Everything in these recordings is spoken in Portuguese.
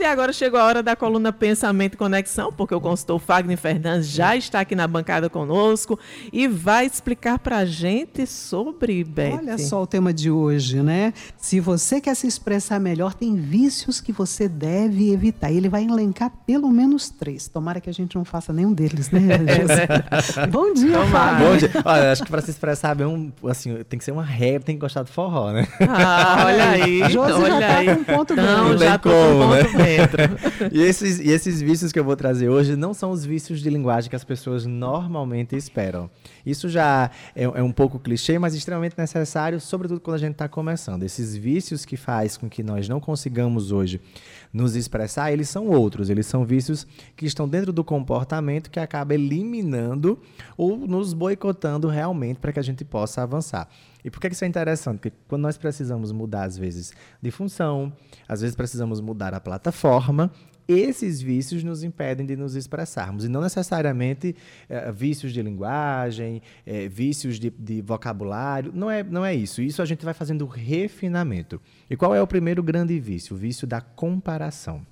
E agora chegou a hora da coluna Pensamento e Conexão, porque o consultor Fagner Fernandes já está aqui na bancada conosco e vai explicar para a gente sobre Beth. Olha só o tema de hoje, né? Se você quer se expressar melhor, tem vícios que você deve evitar. Ele vai elencar pelo menos três. Tomara que a gente não faça nenhum deles, né, Bom dia, Fagner. Bom dia. Olha, acho que para se expressar bem, assim, tem que ser uma regra, tem que gostar do forró, né? Ah, olha aí. Josi olha já tá aí. com ponto Não, bem. já tô com né? ponto e, esses, e esses vícios que eu vou trazer hoje não são os vícios de linguagem que as pessoas normalmente esperam. Isso já é, é um pouco clichê, mas extremamente necessário, sobretudo quando a gente está começando. Esses vícios que faz com que nós não consigamos hoje nos expressar, eles são outros. Eles são vícios que estão dentro do comportamento que acaba eliminando ou nos boicotando realmente para que a gente possa avançar. E por que isso é interessante? Porque quando nós precisamos mudar, às vezes, de função, às vezes precisamos mudar a plataforma, esses vícios nos impedem de nos expressarmos. E não necessariamente eh, vícios de linguagem, eh, vícios de, de vocabulário. Não é, não é isso. Isso a gente vai fazendo refinamento. E qual é o primeiro grande vício? O vício da comparação.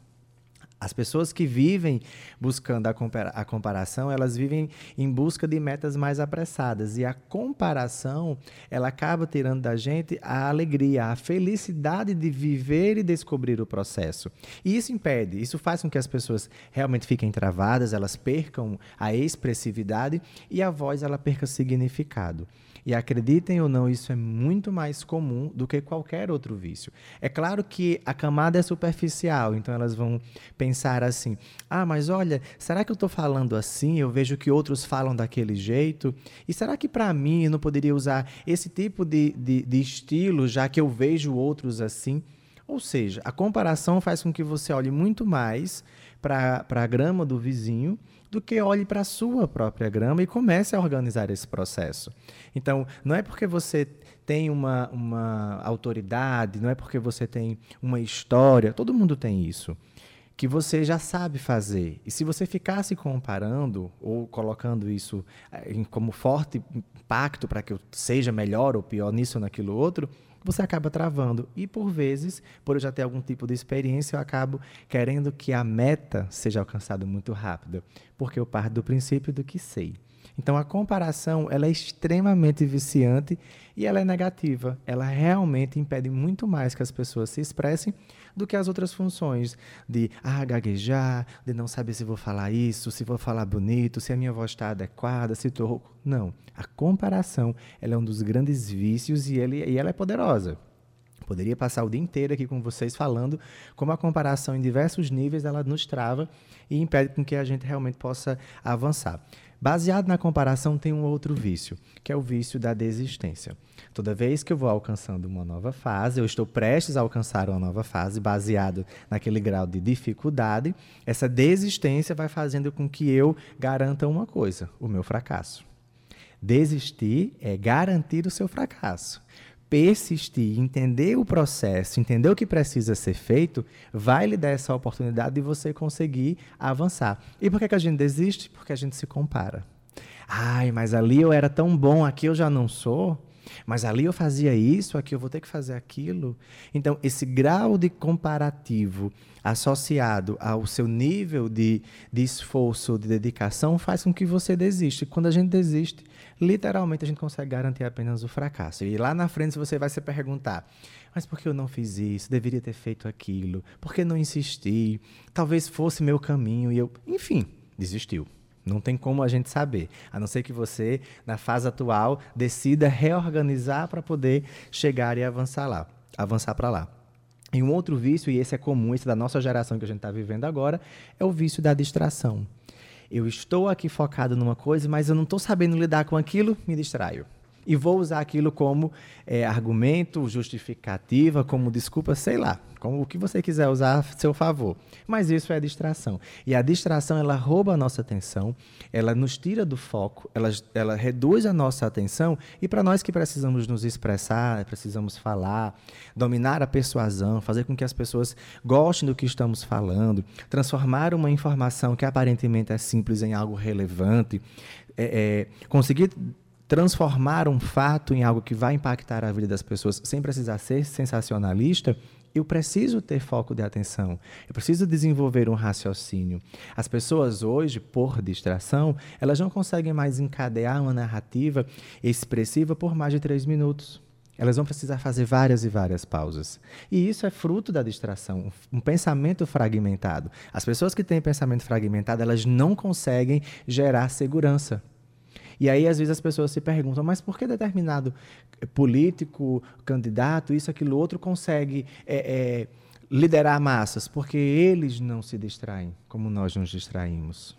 As pessoas que vivem buscando a, compara a, comparação, elas vivem em busca de metas mais apressadas. E a comparação, ela acaba tirando da gente a alegria, a felicidade de viver e descobrir o processo. E isso impede, isso faz com que as pessoas realmente fiquem travadas, elas percam a expressividade e a voz ela perca significado. E acreditem ou não, isso é muito mais comum do que qualquer outro vício. É claro que a camada é superficial, então elas vão pensar assim: ah, mas olha, será que eu estou falando assim? Eu vejo que outros falam daquele jeito. E será que para mim eu não poderia usar esse tipo de, de, de estilo, já que eu vejo outros assim? Ou seja, a comparação faz com que você olhe muito mais para a grama do vizinho do que olhe para a sua própria grama e comece a organizar esse processo. Então, não é porque você tem uma, uma autoridade, não é porque você tem uma história, todo mundo tem isso, que você já sabe fazer. E se você ficar se comparando ou colocando isso eh, como forte impacto para que eu seja melhor ou pior nisso ou naquilo outro, você acaba travando. E por vezes, por eu já ter algum tipo de experiência, eu acabo querendo que a meta seja alcançada muito rápido, porque eu parto do princípio do que sei. Então a comparação ela é extremamente viciante e ela é negativa. Ela realmente impede muito mais que as pessoas se expressem do que as outras funções de ah, gaguejar, de não saber se vou falar isso, se vou falar bonito, se a minha voz está adequada, se estou. Não. A comparação ela é um dos grandes vícios e, ele, e ela é poderosa. Poderia passar o dia inteiro aqui com vocês falando como a comparação em diversos níveis ela nos trava e impede com que a gente realmente possa avançar. Baseado na comparação, tem um outro vício, que é o vício da desistência. Toda vez que eu vou alcançando uma nova fase, eu estou prestes a alcançar uma nova fase, baseado naquele grau de dificuldade, essa desistência vai fazendo com que eu garanta uma coisa: o meu fracasso. Desistir é garantir o seu fracasso persistir, entender o processo, entender o que precisa ser feito, vai lhe dar essa oportunidade de você conseguir avançar. E por que, que a gente desiste? Porque a gente se compara. Ai, mas ali eu era tão bom, aqui eu já não sou. Mas ali eu fazia isso, aqui eu vou ter que fazer aquilo. Então, esse grau de comparativo associado ao seu nível de, de esforço, de dedicação, faz com que você desista. E quando a gente desiste, literalmente a gente consegue garantir apenas o fracasso. E lá na frente você vai se perguntar: mas por que eu não fiz isso? Deveria ter feito aquilo? Por que não insisti? Talvez fosse meu caminho e eu. Enfim, desistiu. Não tem como a gente saber, a não ser que você, na fase atual, decida reorganizar para poder chegar e avançar lá, avançar para lá. E um outro vício, e esse é comum, esse da nossa geração que a gente está vivendo agora, é o vício da distração. Eu estou aqui focado numa coisa, mas eu não estou sabendo lidar com aquilo, me distraio e vou usar aquilo como é, argumento, justificativa, como desculpa, sei lá, como o que você quiser usar a seu favor. Mas isso é distração. E a distração, ela rouba a nossa atenção, ela nos tira do foco, ela, ela reduz a nossa atenção. E para nós que precisamos nos expressar, precisamos falar, dominar a persuasão, fazer com que as pessoas gostem do que estamos falando, transformar uma informação que aparentemente é simples em algo relevante, é, é, conseguir transformar um fato em algo que vai impactar a vida das pessoas sem precisar ser sensacionalista, eu preciso ter foco de atenção, eu preciso desenvolver um raciocínio. As pessoas hoje, por distração, elas não conseguem mais encadear uma narrativa expressiva por mais de três minutos. Elas vão precisar fazer várias e várias pausas. E isso é fruto da distração, um pensamento fragmentado. As pessoas que têm pensamento fragmentado, elas não conseguem gerar segurança. E aí, às vezes, as pessoas se perguntam, mas por que determinado político, candidato, isso, aquilo, outro, consegue é, é, liderar massas? Porque eles não se distraem como nós nos distraímos.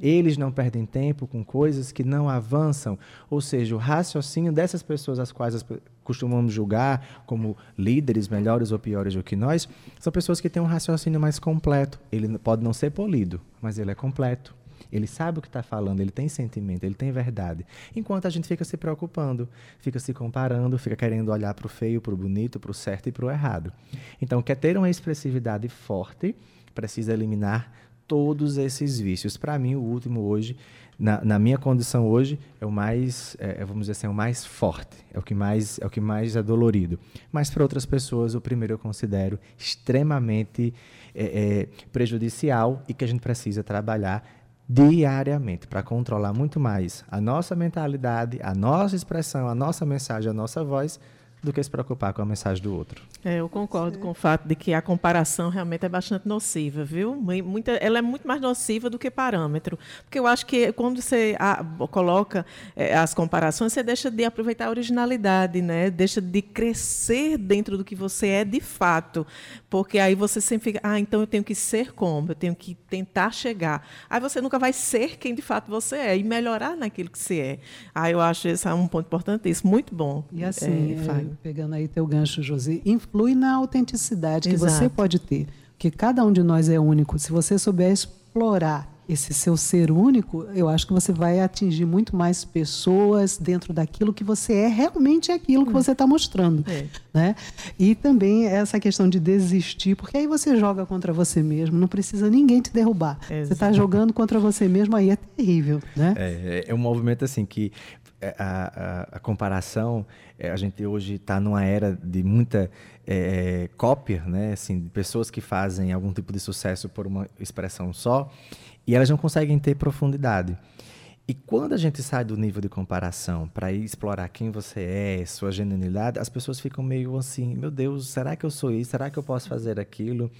Eles não perdem tempo com coisas que não avançam. Ou seja, o raciocínio dessas pessoas, as quais costumamos julgar como líderes melhores ou piores do que nós, são pessoas que têm um raciocínio mais completo. Ele pode não ser polido, mas ele é completo. Ele sabe o que está falando, ele tem sentimento, ele tem verdade. Enquanto a gente fica se preocupando, fica se comparando, fica querendo olhar para o feio, para o bonito, para o certo e para o errado. Então, quer ter uma expressividade forte, precisa eliminar todos esses vícios. Para mim, o último hoje, na, na, minha condição hoje, é o mais, é, é, vamos dizer assim, é o mais forte, é o que mais é o que mais é dolorido. Mas para outras pessoas, o primeiro eu considero extremamente é, é, prejudicial e que a gente precisa trabalhar diariamente para controlar muito mais a nossa mentalidade, a nossa expressão, a nossa mensagem, a nossa voz do que se preocupar com a mensagem do outro. É, eu concordo Sim. com o fato de que a comparação realmente é bastante nociva, viu? Muita, ela é muito mais nociva do que parâmetro. Porque eu acho que quando você a, coloca é, as comparações, você deixa de aproveitar a originalidade, né? deixa de crescer dentro do que você é de fato. Porque aí você sempre fica, ah, então eu tenho que ser como, eu tenho que tentar chegar. Aí você nunca vai ser quem de fato você é e melhorar naquilo que você é. Ah, eu acho esse é um ponto importantíssimo, muito bom. E assim, é, pegando aí teu gancho, Josi, influi na autenticidade Exato. que você pode ter. Porque cada um de nós é único. Se você souber explorar esse seu ser único, eu acho que você vai atingir muito mais pessoas dentro daquilo que você é, realmente aquilo que hum. você está mostrando. É. Né? E também essa questão de desistir, porque aí você joga contra você mesmo, não precisa ninguém te derrubar. Exato. Você está jogando contra você mesmo, aí é terrível. Né? É, é um movimento assim que é, a, a, a comparação, é, a gente hoje está numa era de muita é, cópia, né? Assim, pessoas que fazem algum tipo de sucesso por uma expressão só e elas não conseguem ter profundidade. E quando a gente sai do nível de comparação para explorar quem você é, sua genuinidade, as pessoas ficam meio assim: meu Deus, será que eu sou isso? Será que eu posso fazer aquilo?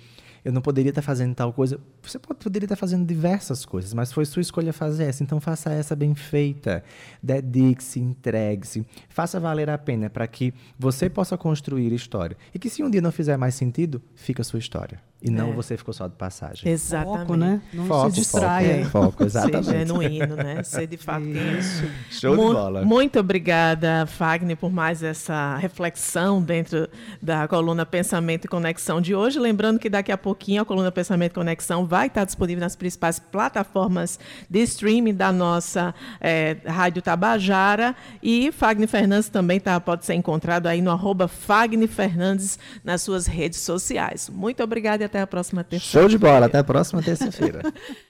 eu não poderia estar fazendo tal coisa. Você pode, poderia estar fazendo diversas coisas, mas foi sua escolha fazer essa. Então faça essa bem feita. Dedique-se, entregue-se. Faça valer a pena para que você possa construir história. E que se um dia não fizer mais sentido, fica a sua história. E não é. você ficou só de passagem. Exatamente. Foco, né? Não foco, se distraia. Foco, foco exatamente. Ser genuíno, né? Ser de fato isso. Show de bola. Muito obrigada, Fagner, por mais essa reflexão dentro da coluna Pensamento e Conexão de hoje. Lembrando que daqui a pouquinho a coluna Pensamento e Conexão vai estar disponível nas principais plataformas de streaming da nossa é, Rádio Tabajara. E Fagner Fernandes também tá, pode ser encontrado aí no arroba Fagner Fernandes nas suas redes sociais. Muito obrigada até a próxima terça-feira. Show de bola, até a próxima terça-feira.